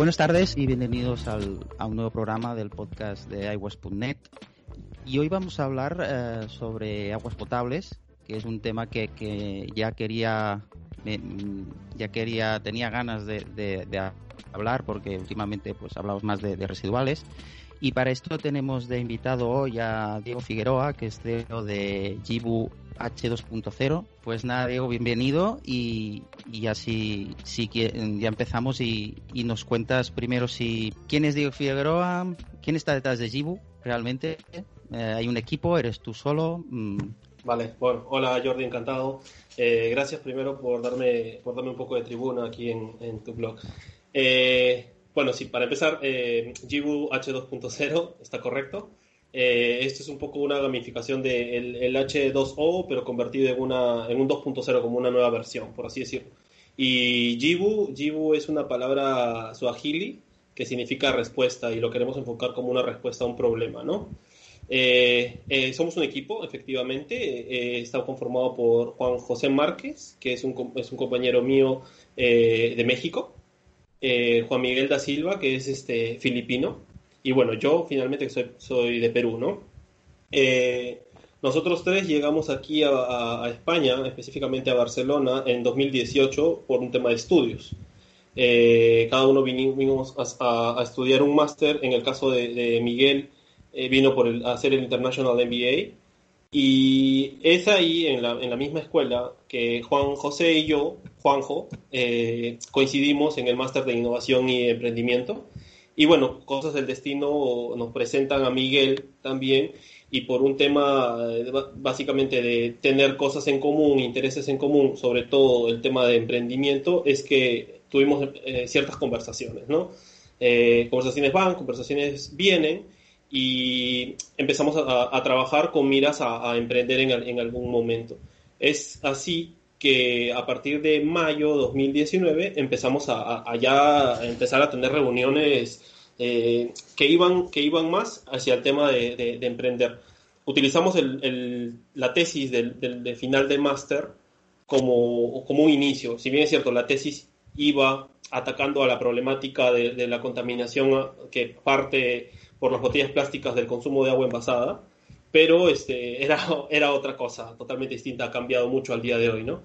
Buenas tardes y bienvenidos al, a un nuevo programa del podcast de iWest.net. Y hoy vamos a hablar eh, sobre aguas potables, que es un tema que, que ya quería, ya quería, tenía ganas de, de, de, hablar porque últimamente pues hablamos más de, de, residuales. Y para esto tenemos de invitado hoy a Diego Figueroa, que es CEO de Jibu H2.0. Pues nada, Diego, bienvenido y, y así sí que ya empezamos y, y, nos cuentas primero si quién es Diego Figueroa, quién está detrás de Jibu realmente. Eh, hay un equipo, eres tú solo. Mm. Vale, bueno, hola Jordi, encantado. Eh, gracias primero por darme, por darme un poco de tribuna aquí en, en tu blog. Eh, bueno, sí, para empezar, eh, Jibu H2.0 está correcto. Eh, esto es un poco una gamificación del de el H2O, pero convertido en, una, en un 2.0 como una nueva versión, por así decirlo. Y Jibu, Jibu es una palabra suajili que significa respuesta y lo queremos enfocar como una respuesta a un problema, ¿no? Eh, eh, somos un equipo, efectivamente, eh, está conformado por Juan José Márquez, que es un, es un compañero mío de México, Juan Miguel da Silva, que es este filipino, y bueno, yo finalmente soy, de Perú, ¿no? Eh, nosotros tres llegamos aquí a, España, específicamente a Barcelona, en 2018 por un tema de estudios. Eh, cada uno vinimos a, a, estudiar un máster, en el caso de, Miguel eh, vino por a hacer el International MBA, y es ahí, en la, misma escuela, que Juan José y yo, Juanjo, coincidimos en el máster de innovación y emprendimiento. Y bueno, cosas del destino nos presentan a Miguel también y por un tema eh, básicamente de tener cosas en común, intereses en común, sobre todo el tema de emprendimiento, es que tuvimos eh, ciertas conversaciones, ¿no? Eh, conversaciones van, conversaciones vienen y empezamos a, trabajar con miras a, emprender en, en, algún momento. Es así que a partir de mayo 2019 empezamos a, a ya a empezar a tener reuniones eh, que, iban, que iban más hacia el tema de, de, de emprender. Utilizamos la tesis del final de máster como, como un inicio. Si bien es cierto, la tesis iba atacando a la problemática de, de la contaminación que parte por las botellas plásticas del consumo de agua envasada, pero este, era, era otra cosa totalmente distinta, ha cambiado mucho al día de hoy, ¿no?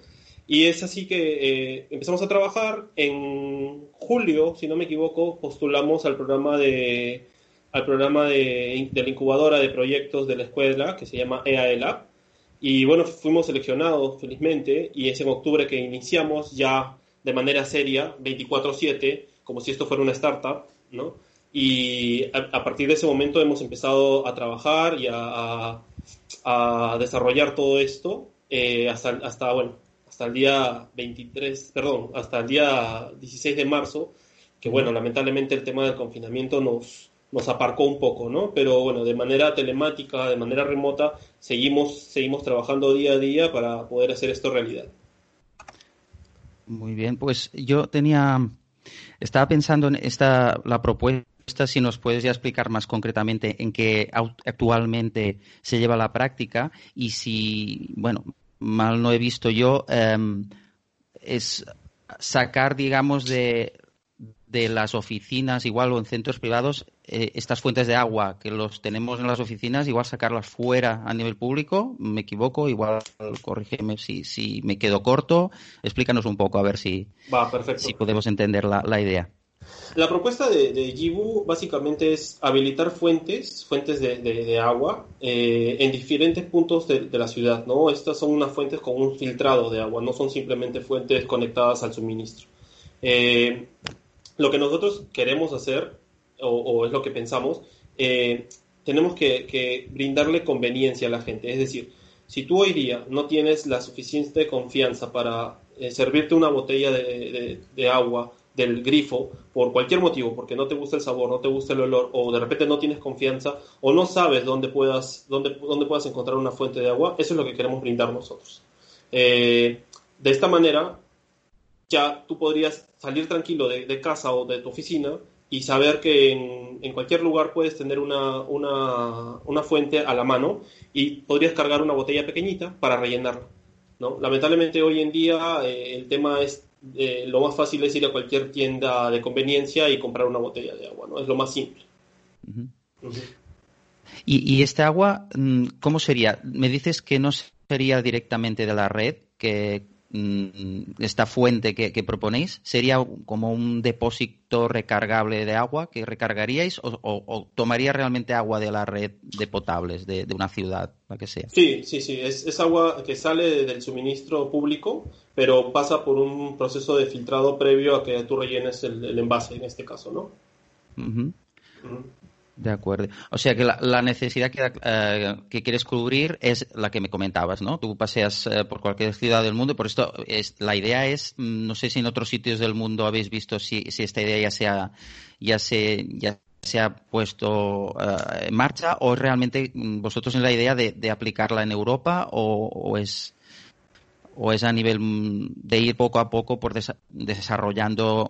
Y es así que eh, empezamos a trabajar. En julio, si no me equivoco, postulamos al programa de al programa de, de la incubadora de proyectos de la escuela que se llama EAELAB. Y bueno, fuimos seleccionados felizmente y es en octubre que iniciamos ya de manera seria, 24/7, como si esto fuera una startup, ¿no? Y a, a, partir de ese momento hemos empezado a trabajar y a, a, a desarrollar todo esto eh, hasta, hasta, bueno, hasta el día 23, perdón, hasta el día 16 de marzo, que bueno, lamentablemente el tema del confinamiento nos, nos aparcó un poco, ¿no? Pero bueno, de manera telemática, de manera remota, seguimos, seguimos trabajando día a día para poder hacer esto realidad. Muy bien, pues yo tenía, estaba pensando en esta, la propuesta si nos puedes ya explicar más concretamente en qué actualmente se lleva la práctica y si, bueno, mal no he visto yo, eh, es sacar, digamos, de, de las oficinas, igual o en centros privados, eh, estas fuentes de agua que los tenemos en las oficinas, igual sacarlas fuera a nivel público, me equivoco, igual corrígeme si, si me quedo corto, explícanos un poco a ver si, Va, si podemos entender la, la idea. La propuesta de, de Jibu básicamente es habilitar fuentes, fuentes de, agua eh, en diferentes puntos de, la ciudad, ¿no? Estas son unas fuentes con un filtrado de agua, no son simplemente fuentes conectadas al suministro. Eh, lo que nosotros queremos hacer, o, es lo que pensamos, eh, tenemos que, brindarle conveniencia a la gente. Es decir, si tú hoy día no tienes la suficiente confianza para servirte una botella de agua del grifo por cualquier motivo, porque no te gusta el sabor, no te gusta el olor, o de repente no tienes confianza, o no sabes dónde puedas, dónde, dónde puedas encontrar una fuente de agua, eso es lo que queremos brindar nosotros. Eh, de esta manera, ya tú podrías salir tranquilo de, casa o de tu oficina y saber que en, en cualquier lugar puedes tener una, una, una, fuente a la mano y podrías cargar una botella pequeñita para rellenarla. ¿no? Lamentablemente hoy en día eh, el tema es eh, lo más fácil es ir a cualquier tienda de conveniencia y comprar una botella de agua, ¿no? Es lo más simple. ¿Y, ¿Y, este agua, mm, cómo sería? Me dices que no sería directamente de la red, que esta fuente que, proponéis sería como un depósito recargable de agua que recargaríais o, tomaría realmente agua de la red de potables de, una ciudad, la que sea. Sí, sí, sí, es, agua que sale del suministro público, pero pasa por un proceso de filtrado previo a que tú rellenes el, envase, en este caso, ¿no? De acuerdo. O sea que la, necesidad que, eh, que, quieres cubrir es la que me comentabas, ¿no? Tú paseas eh, por cualquier ciudad del mundo, por esto es, la idea es, mm, no sé si en otros sitios del mundo habéis visto si, si esta idea ya se ha, ya se, ya se ha puesto eh, en marcha o realmente mm, vosotros en la idea de, de aplicarla en Europa o, o es o es a nivel mm, de ir poco a poco por desarrollando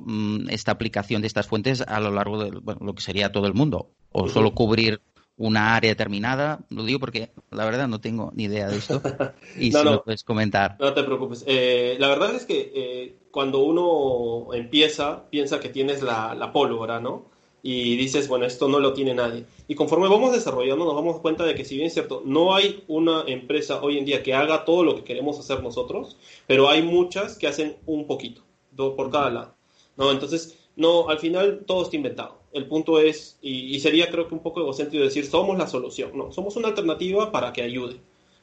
esta aplicación de estas fuentes a lo largo de lo que sería todo el mundo o solo cubrir una área determinada. Lo digo porque la verdad no tengo ni idea de esto. Y si no, puedes comentar. No te preocupes. Eh, la verdad es que eh, cuando uno empieza, piensa que tienes la, la, pólvora, ¿no? Y dices, bueno, esto no lo tiene nadie. Y conforme vamos desarrollando, nos damos cuenta de que, si bien es cierto, no hay una empresa hoy en día que haga todo lo que queremos hacer nosotros, pero hay muchas que hacen un poquito, dos por cada lado. ¿no? Entonces, no, al final todo está inventado el punto es, y, sería creo que un poco egocéntrico decir, somos la solución, no, somos una alternativa para que ayude.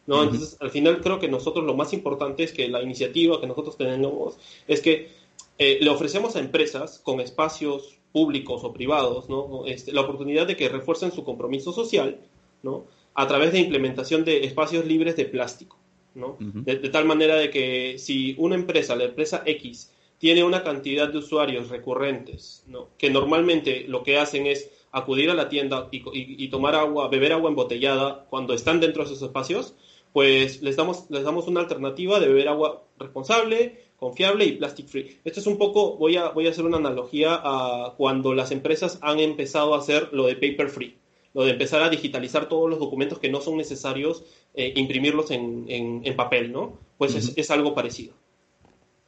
¿no? Entonces, al final creo que nosotros lo más importante es que la iniciativa que nosotros tenemos es que eh, le ofrecemos a empresas con espacios públicos o privados ¿no? Este, la oportunidad de que refuercen su compromiso social ¿no? a través de implementación de espacios libres de plástico. ¿no? de, tal manera de que si una empresa, la empresa X, tiene una cantidad de usuarios recurrentes, ¿no? que normalmente lo que hacen es acudir a la tienda y, tomar agua, beber agua embotellada cuando están dentro de esos espacios, pues les damos, les damos una alternativa de beber agua responsable, confiable y plastic free. Esto es un poco, voy a, voy a hacer una analogía a cuando las empresas han empezado a hacer lo de paper free, lo de empezar a digitalizar todos los documentos que no son necesarios eh, imprimirlos en, en, papel, ¿no? Pues es, es algo parecido.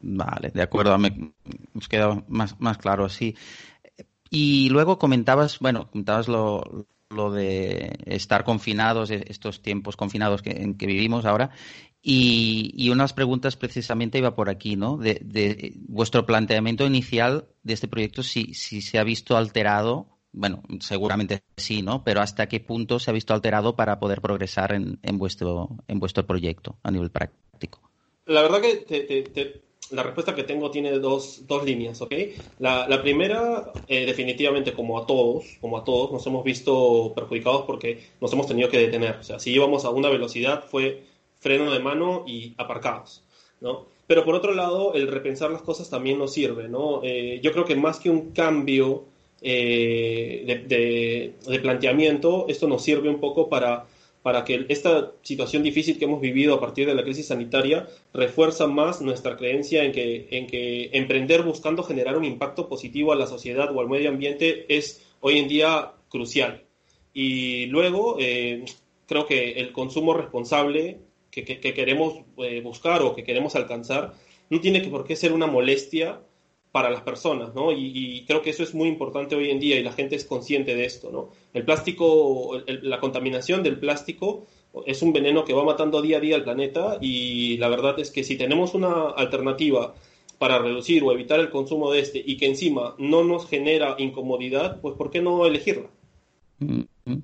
Vale, de acuerdo, me, nos queda más, más claro así. Y luego comentabas, bueno, comentabas lo, lo de estar confinados, e, estos tiempos confinados que, en que vivimos ahora, y, unas preguntas precisamente iba por aquí, ¿no? De, vuestro planteamiento inicial de este proyecto, si, si se ha visto alterado, bueno, seguramente sí, ¿no? Pero hasta qué punto se ha visto alterado para poder progresar en vuestro, en vuestro proyecto a nivel práctico. La verdad que te, la respuesta que tengo tiene dos, dos líneas, ¿ok? La, primera, eh, definitivamente, como a todos, como a todos, nos hemos visto perjudicados porque nos hemos tenido que detener. O sea, si íbamos a una velocidad fue freno de mano y aparcados, ¿no? Pero por otro lado, el repensar las cosas también nos sirve, ¿no? Eh, yo creo que más que un cambio eh, de, de planteamiento, esto nos sirve un poco para para que esta situación difícil que hemos vivido a partir de la crisis sanitaria refuerza más nuestra creencia en que, en que emprender buscando generar un impacto positivo a la sociedad o al medio ambiente es hoy en día crucial. Y luego, eh, creo que el consumo responsable que, queremos eh, buscar o que queremos alcanzar no tiene que por qué ser una molestia para las personas, ¿no? Y, creo que eso es muy importante hoy en día y la gente es consciente de esto, ¿no? El plástico, la contaminación del plástico es un veneno que va matando día a día al planeta y la verdad es que si tenemos una alternativa para reducir o evitar el consumo de este y que encima no nos genera incomodidad, pues ¿por qué no elegirla? Mm-hmm.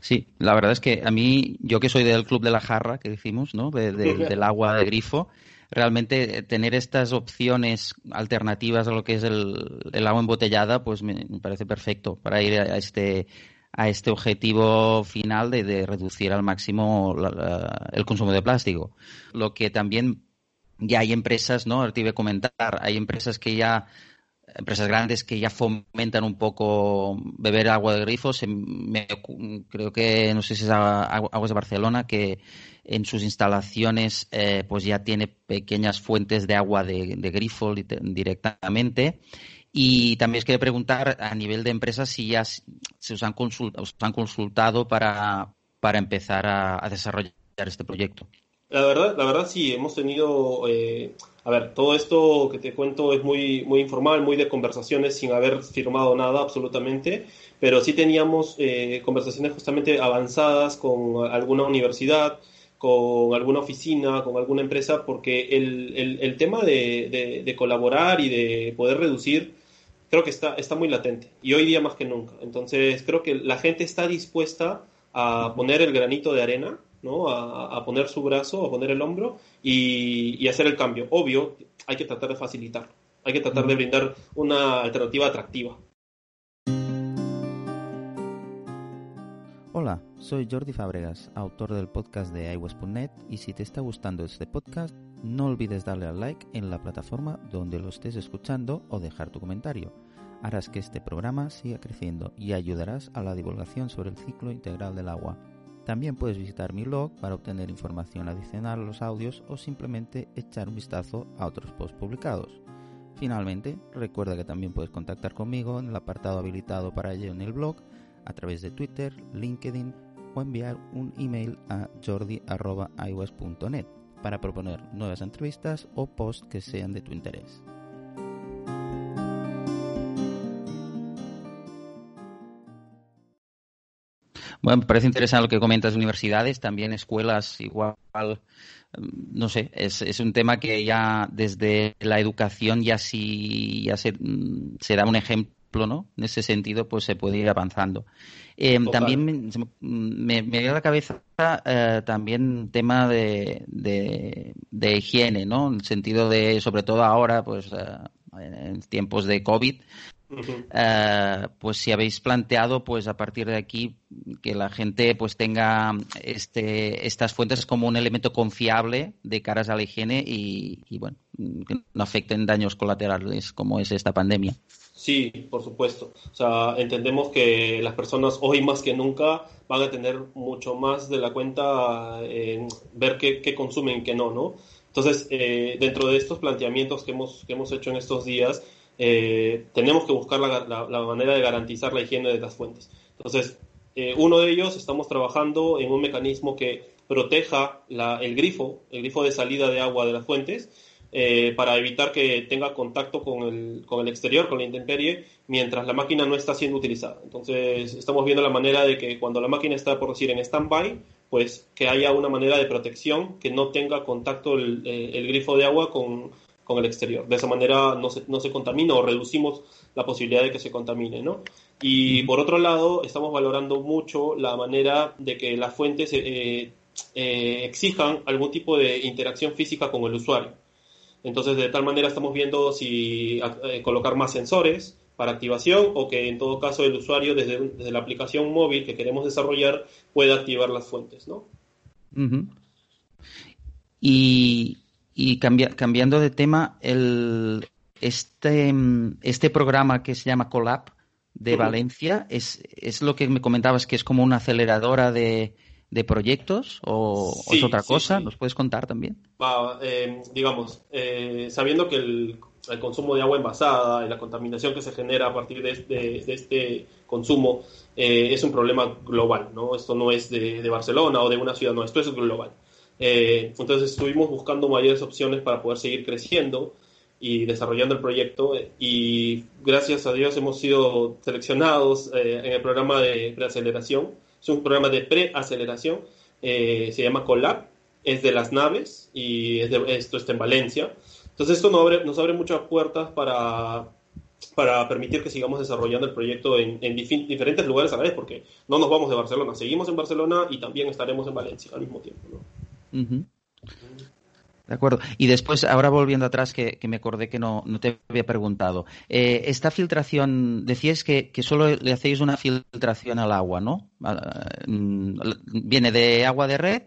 Sí, la verdad es que a mí, yo que soy del club de la jarra, que decimos, ¿no? del agua de grifo, realmente tener estas opciones alternativas a lo que es el, agua embotellada, pues me, parece perfecto para ir a este a este objetivo final de, reducir al máximo el consumo de plástico. Lo que también ya hay empresas, ¿no? Ahorita iba a comentar, hay empresas que ya empresas grandes que ya fomentan un poco beber agua de grifos. creo que, no sé si es Aguas de Barcelona, que en sus instalaciones eh, pues ya tiene pequeñas fuentes de agua de, grifo directamente. Y también os quería preguntar a nivel de empresas si ya se os han, han consultado para, para empezar a, desarrollar este proyecto. La verdad, la verdad sí, hemos tenido eh, a ver, todo esto que te cuento es muy, muy informal, muy de conversaciones sin haber firmado nada absolutamente, pero sí teníamos eh, conversaciones justamente avanzadas con alguna universidad, con alguna oficina, con alguna empresa, porque el, el, tema de, de, colaborar y de poder reducir creo que está, está muy latente y hoy día más que nunca. Entonces creo que la gente está dispuesta a poner el granito de arena, ¿no? a, poner su brazo, a poner el hombro y, y, hacer el cambio. Obvio, hay que tratar de facilitarlo, hay que tratar de brindar una alternativa atractiva. Hola, soy Jordi Fábregas, autor del podcast de iWest.net y si te está gustando este podcast, no olvides darle al like en la plataforma donde lo estés escuchando o dejar tu comentario. Harás que este programa siga creciendo y ayudarás a la divulgación sobre el ciclo integral del agua. También puedes visitar mi blog para obtener información adicional a los audios o simplemente echar un vistazo a otros posts publicados. Finalmente, recuerda que también puedes contactar conmigo en el apartado habilitado para ello en el blog a través de Twitter, LinkedIn o enviar un email a jordi.ios.net para proponer nuevas entrevistas o posts que sean de tu interés. Bueno, me parece interesante lo que comentas de universidades, también escuelas igual, no sé, es, es un tema que ya desde la educación ya sí ya se, se da un ejemplo ¿no? En ese sentido, pues se puede ir avanzando. Eh, también me, me, dio a la cabeza eh, también tema de, de, higiene, ¿no? En el sentido de, sobre todo ahora, pues eh, en tiempos de COVID, pues si habéis planteado, pues a partir de aquí que la gente pues tenga este, estas fuentes como un elemento confiable de caras a la higiene y, y bueno, que no afecten daños colaterales como es esta pandemia. Sí, por supuesto. O sea, entendemos que las personas hoy más que nunca van a tener mucho más de la cuenta en ver qué, consumen y qué no, ¿no? Entonces, eh, dentro de estos planteamientos que hemos, que hemos hecho en estos días, eh, tenemos que buscar la, manera de garantizar la higiene de las fuentes. Entonces, eh, uno de ellos, estamos trabajando en un mecanismo que proteja el grifo, el grifo de salida de agua de las fuentes, eh, para evitar que tenga contacto con el, con el exterior, con la intemperie, mientras la máquina no está siendo utilizada. Entonces, estamos viendo la manera de que cuando la máquina está, por decir, en stand-by, pues que haya una manera de protección que no tenga contacto el, eh, grifo de agua con, con, el exterior. De esa manera no se, no se contamina o reducimos la posibilidad de que se contamine, ¿no? Y por otro lado, estamos valorando mucho la manera de que las fuentes eh, exijan algún tipo de interacción física con el usuario. Entonces, de tal manera estamos viendo si eh, colocar más sensores para activación o que en todo caso el usuario desde, la aplicación móvil que queremos desarrollar pueda activar las fuentes, ¿no? Y, cambiando de tema, el, este, este programa que se llama Colab de Valencia es, es lo que me comentabas que es como una aceleradora de, de proyectos o, es otra cosa? ¿Nos puedes contar también? Eh, digamos, eh, sabiendo que el, consumo de agua envasada y la contaminación que se genera a partir de, este, este consumo eh, es un problema global, ¿no? Esto no es de, Barcelona o de una ciudad, no, esto es global. Entonces estuvimos buscando mayores opciones para poder seguir creciendo y desarrollando el proyecto y gracias a Dios hemos sido seleccionados en el programa de preaceleración es un programa de preaceleración, eh, se llama Colab, es de las naves y esto está en Valencia. Entonces esto nos abre, nos abre muchas puertas para, para permitir que sigamos desarrollando el proyecto en, diferentes lugares a la vez, porque no nos vamos de Barcelona, seguimos en Barcelona y también estaremos en Valencia al mismo tiempo. ¿no? De acuerdo. Y después, ahora volviendo atrás, que, me acordé que no, no te había preguntado. Eh, esta filtración, decías que, que, solo le hacéis una filtración al agua, ¿no? Mm, viene de agua de red,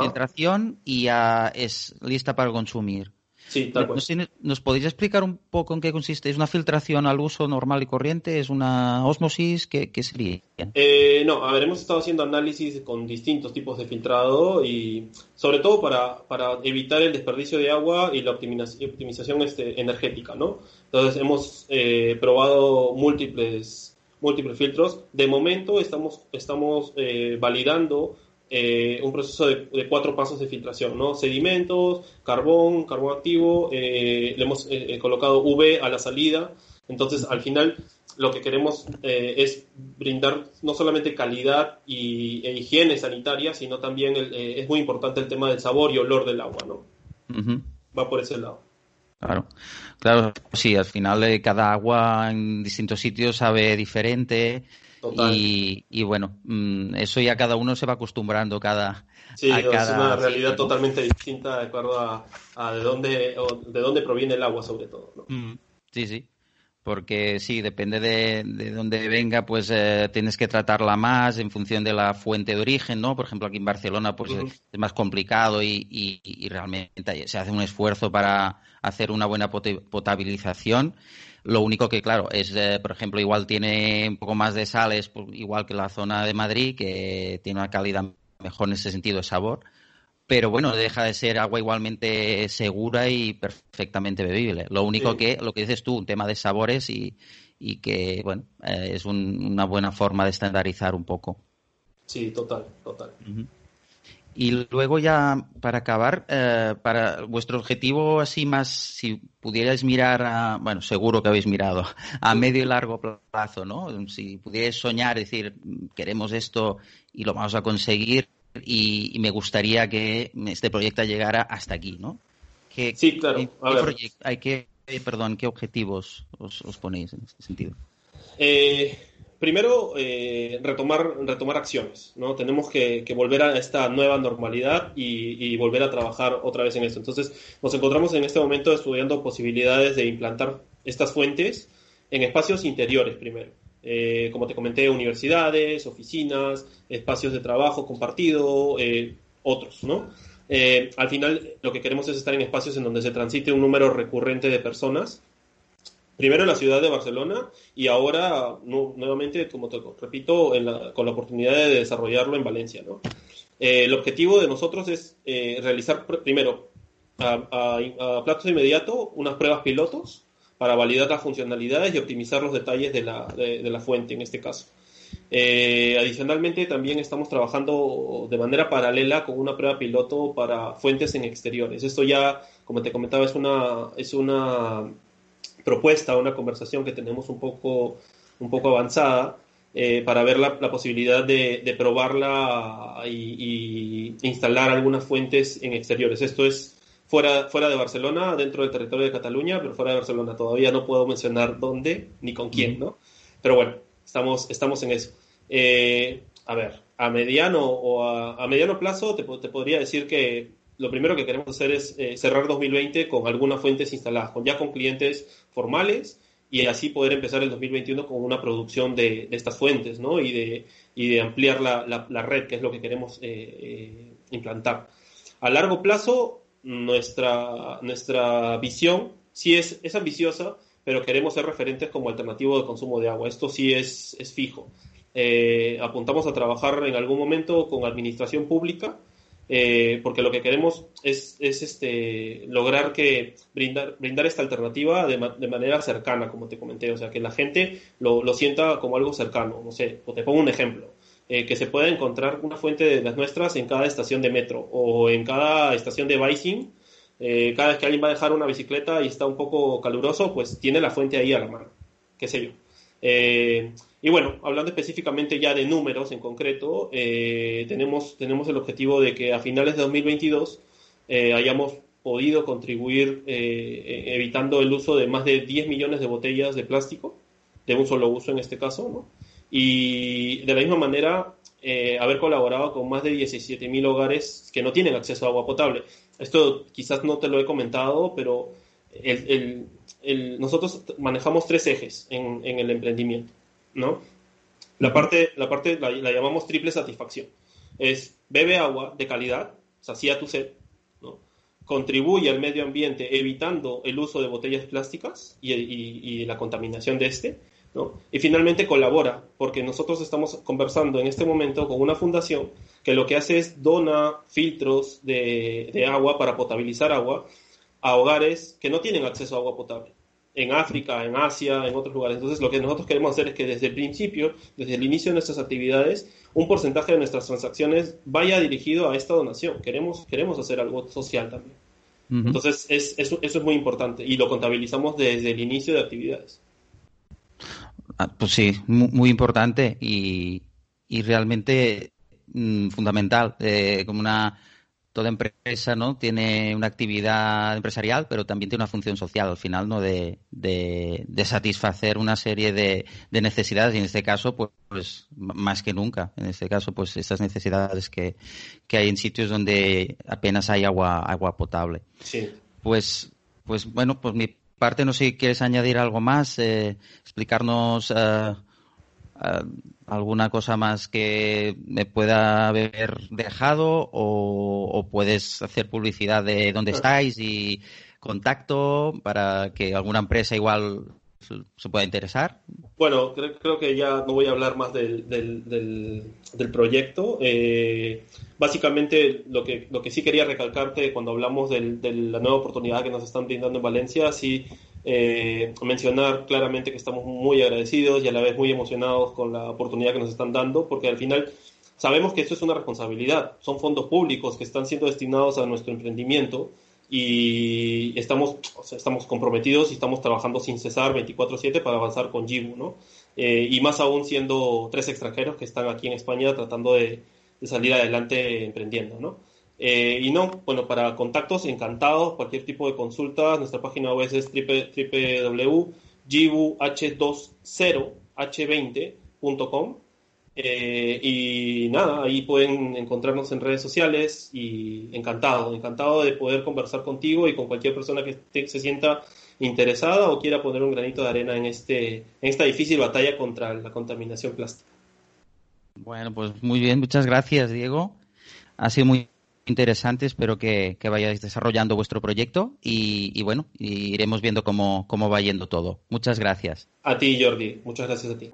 filtración y ya es lista para consumir. Sí, tal cual. ¿Nos, podéis explicar un poco en qué consiste? ¿Es una filtración al uso normal y corriente? ¿Es una osmosis? ¿Qué, sería? Eh, no, a ver, hemos estado haciendo análisis con distintos tipos de filtrado y sobre todo para, para evitar el desperdicio de agua y la optimización este, energética, ¿no? Entonces hemos eh, probado múltiples, múltiples filtros. De momento estamos, estamos eh, validando eh, un proceso de, cuatro pasos de filtración, ¿no? Sedimentos, carbón, carbón activo, eh, le hemos eh, colocado V a la salida. Entonces, al final, lo que queremos es brindar no solamente calidad y, e higiene sanitaria, sino también es muy importante el tema del sabor y olor del agua, ¿no? Va por ese lado. Claro, claro, sí, al final cada agua en distintos sitios sabe diferente, y, bueno, mm, eso ya cada uno se va acostumbrando cada. Sí, es una realidad totalmente distinta de acuerdo a, de dónde de dónde proviene el agua, sobre todo. Mm, sí, sí. Porque sí, depende de, de dónde venga, pues eh, tienes que tratarla más en función de la fuente de origen, ¿no? Por ejemplo, aquí en Barcelona, pues es más complicado y, y realmente se hace un esfuerzo para hacer una buena potabilización lo único que, claro, es, eh, por ejemplo, igual tiene un poco más de sales, igual que la zona de Madrid, que tiene una calidad mejor en ese sentido de sabor. Pero bueno, deja de ser agua igualmente segura y perfectamente bebible. Lo único que, lo que dices tú, un tema de sabores y, y que, bueno, eh, es una buena forma de estandarizar un poco. Sí, total, total. Y luego ya, para acabar, eh, para vuestro objetivo así más, si pudierais mirar, a, bueno, seguro que habéis mirado, a medio y largo plazo, ¿no? Si pudierais soñar, decir, queremos esto y lo vamos a conseguir y, me gustaría que este proyecto llegara hasta aquí, ¿no? sí, claro. hay que, perdón, ¿qué objetivos os, os ponéis en este sentido? Eh primero, eh, retomar, retomar acciones, ¿no? Tenemos que, volver a esta nueva normalidad y, volver a trabajar otra vez en esto. Entonces, nos encontramos en este momento estudiando posibilidades de implantar estas fuentes en espacios interiores primero. Eh, como te comenté, universidades, oficinas, espacios de trabajo compartido, eh, otros, ¿no? al final, lo que queremos es estar en espacios en donde se transite un número recurrente de personas primero en la ciudad de Barcelona y ahora nuevamente, como te repito, con la oportunidad de desarrollarlo en Valencia. ¿no? Eh, el objetivo de nosotros es eh, realizar primero a, a, plazo inmediato unas pruebas pilotos para validar las funcionalidades y optimizar los detalles de la, de, la fuente en este caso. Eh, adicionalmente, también estamos trabajando de manera paralela con una prueba piloto para fuentes en exteriores. Esto ya, como te comentaba, es una, es una propuesta, una conversación que tenemos un poco, un poco avanzada eh, para ver la, posibilidad de, probarla y, instalar algunas fuentes en exteriores. Esto es fuera, fuera de Barcelona, dentro del territorio de Cataluña, pero fuera de Barcelona. Todavía no puedo mencionar dónde ni con quién, ¿no? Pero bueno, estamos, estamos en eso. Eh, a ver, a mediano o a, mediano plazo te, te podría decir que lo primero que queremos hacer es eh, cerrar 2020 con algunas fuentes instaladas, con, ya con clientes formales y así poder empezar el 2021 con una producción de, estas fuentes ¿no? y, de, y de ampliar la, la, red, que es lo que queremos eh, eh, implantar. A largo plazo, nuestra, nuestra visión sí es, es ambiciosa, pero queremos ser referentes como alternativo de consumo de agua. Esto sí es, es fijo. apuntamos a trabajar en algún momento con administración pública eh, porque lo que queremos es, es este, lograr que brindar, brindar esta alternativa de, de, manera cercana, como te comenté, o sea, que la gente lo, lo sienta como algo cercano, no sé, te pongo un ejemplo, eh, que se pueda encontrar una fuente de las nuestras en cada estación de metro o en cada estación de biking, eh, cada vez que alguien va a dejar una bicicleta y está un poco caluroso, pues tiene la fuente ahí a la mano, qué sé yo. Eh, y bueno, hablando específicamente ya de números en concreto, eh, tenemos, tenemos el objetivo de que a finales de 2022 eh, hayamos podido contribuir evitando el uso de más de 10 millones de botellas de plástico, de un solo uso en este caso, ¿no? y de la misma manera haber colaborado con más de 17.000 hogares que no tienen acceso a agua potable. Esto quizás no te lo he comentado, pero nosotros manejamos tres ejes en, el emprendimiento, ¿no? La parte, la, parte la, llamamos triple satisfacción. Es bebe agua de calidad, sacia tu sed, ¿no? contribuye al medio ambiente evitando el uso de botellas plásticas y, la contaminación de este, ¿no? Y finalmente colabora, porque nosotros estamos conversando en este momento con una fundación que lo que hace es dona filtros de, de agua para potabilizar agua a hogares que no tienen acceso a agua potable. En África, en Asia, en otros lugares. Entonces, lo que nosotros queremos hacer es que desde el principio, desde el inicio de nuestras actividades, un porcentaje de nuestras transacciones vaya dirigido a esta donación. Queremos, queremos hacer algo social también. Entonces, es, eso, eso, es muy importante y lo contabilizamos desde el inicio de actividades. Ah, pues sí, muy, importante y, y realmente mm, fundamental. Eh, como una toda empresa no tiene una actividad empresarial, pero también tiene una función social al final, ¿no? De, de, satisfacer una serie de, de, necesidades y en este caso, pues, pues, más que nunca. En este caso, pues estas necesidades que, que hay en sitios donde apenas hay agua, agua potable. Sí. Pues, pues bueno, pues mi parte, no sé si quieres añadir algo más, eh, explicarnos eh, eh, alguna cosa más que me pueda haber dejado o, puedes hacer publicidad de dónde estáis y contacto para que alguna empresa igual se pueda interesar? Bueno, creo, que ya no voy a hablar más del, del, proyecto. Eh, básicamente, lo que, lo que sí quería recalcarte cuando hablamos de la nueva oportunidad que nos están brindando en Valencia, sí eh, mencionar claramente que estamos muy agradecidos y a la vez muy emocionados con la oportunidad que nos están dando, porque al final sabemos que esto es una responsabilidad, son fondos públicos que están siendo destinados a nuestro emprendimiento y estamos, estamos comprometidos y estamos trabajando sin cesar 24/7 para avanzar con Jibu, ¿no? Eh, y más aún siendo tres extranjeros que están aquí en España tratando de, de salir adelante emprendiendo, ¿no? Eh, y no, bueno, para contactos, encantados, cualquier tipo de consulta, nuestra página web es www.gibuh20h20.com eh, y nada, ahí pueden encontrarnos en redes sociales y encantado, encantado de poder conversar contigo y con cualquier persona que se sienta interesada o quiera poner un granito de arena en, este, en esta difícil batalla contra la contaminación plástica. Bueno, pues muy bien, muchas gracias, Diego. Ha sido muy interesante. Espero que, vayáis desarrollando vuestro proyecto y, bueno, iremos viendo cómo, cómo va yendo todo. Muchas gracias. A ti, Jordi. Muchas gracias a ti.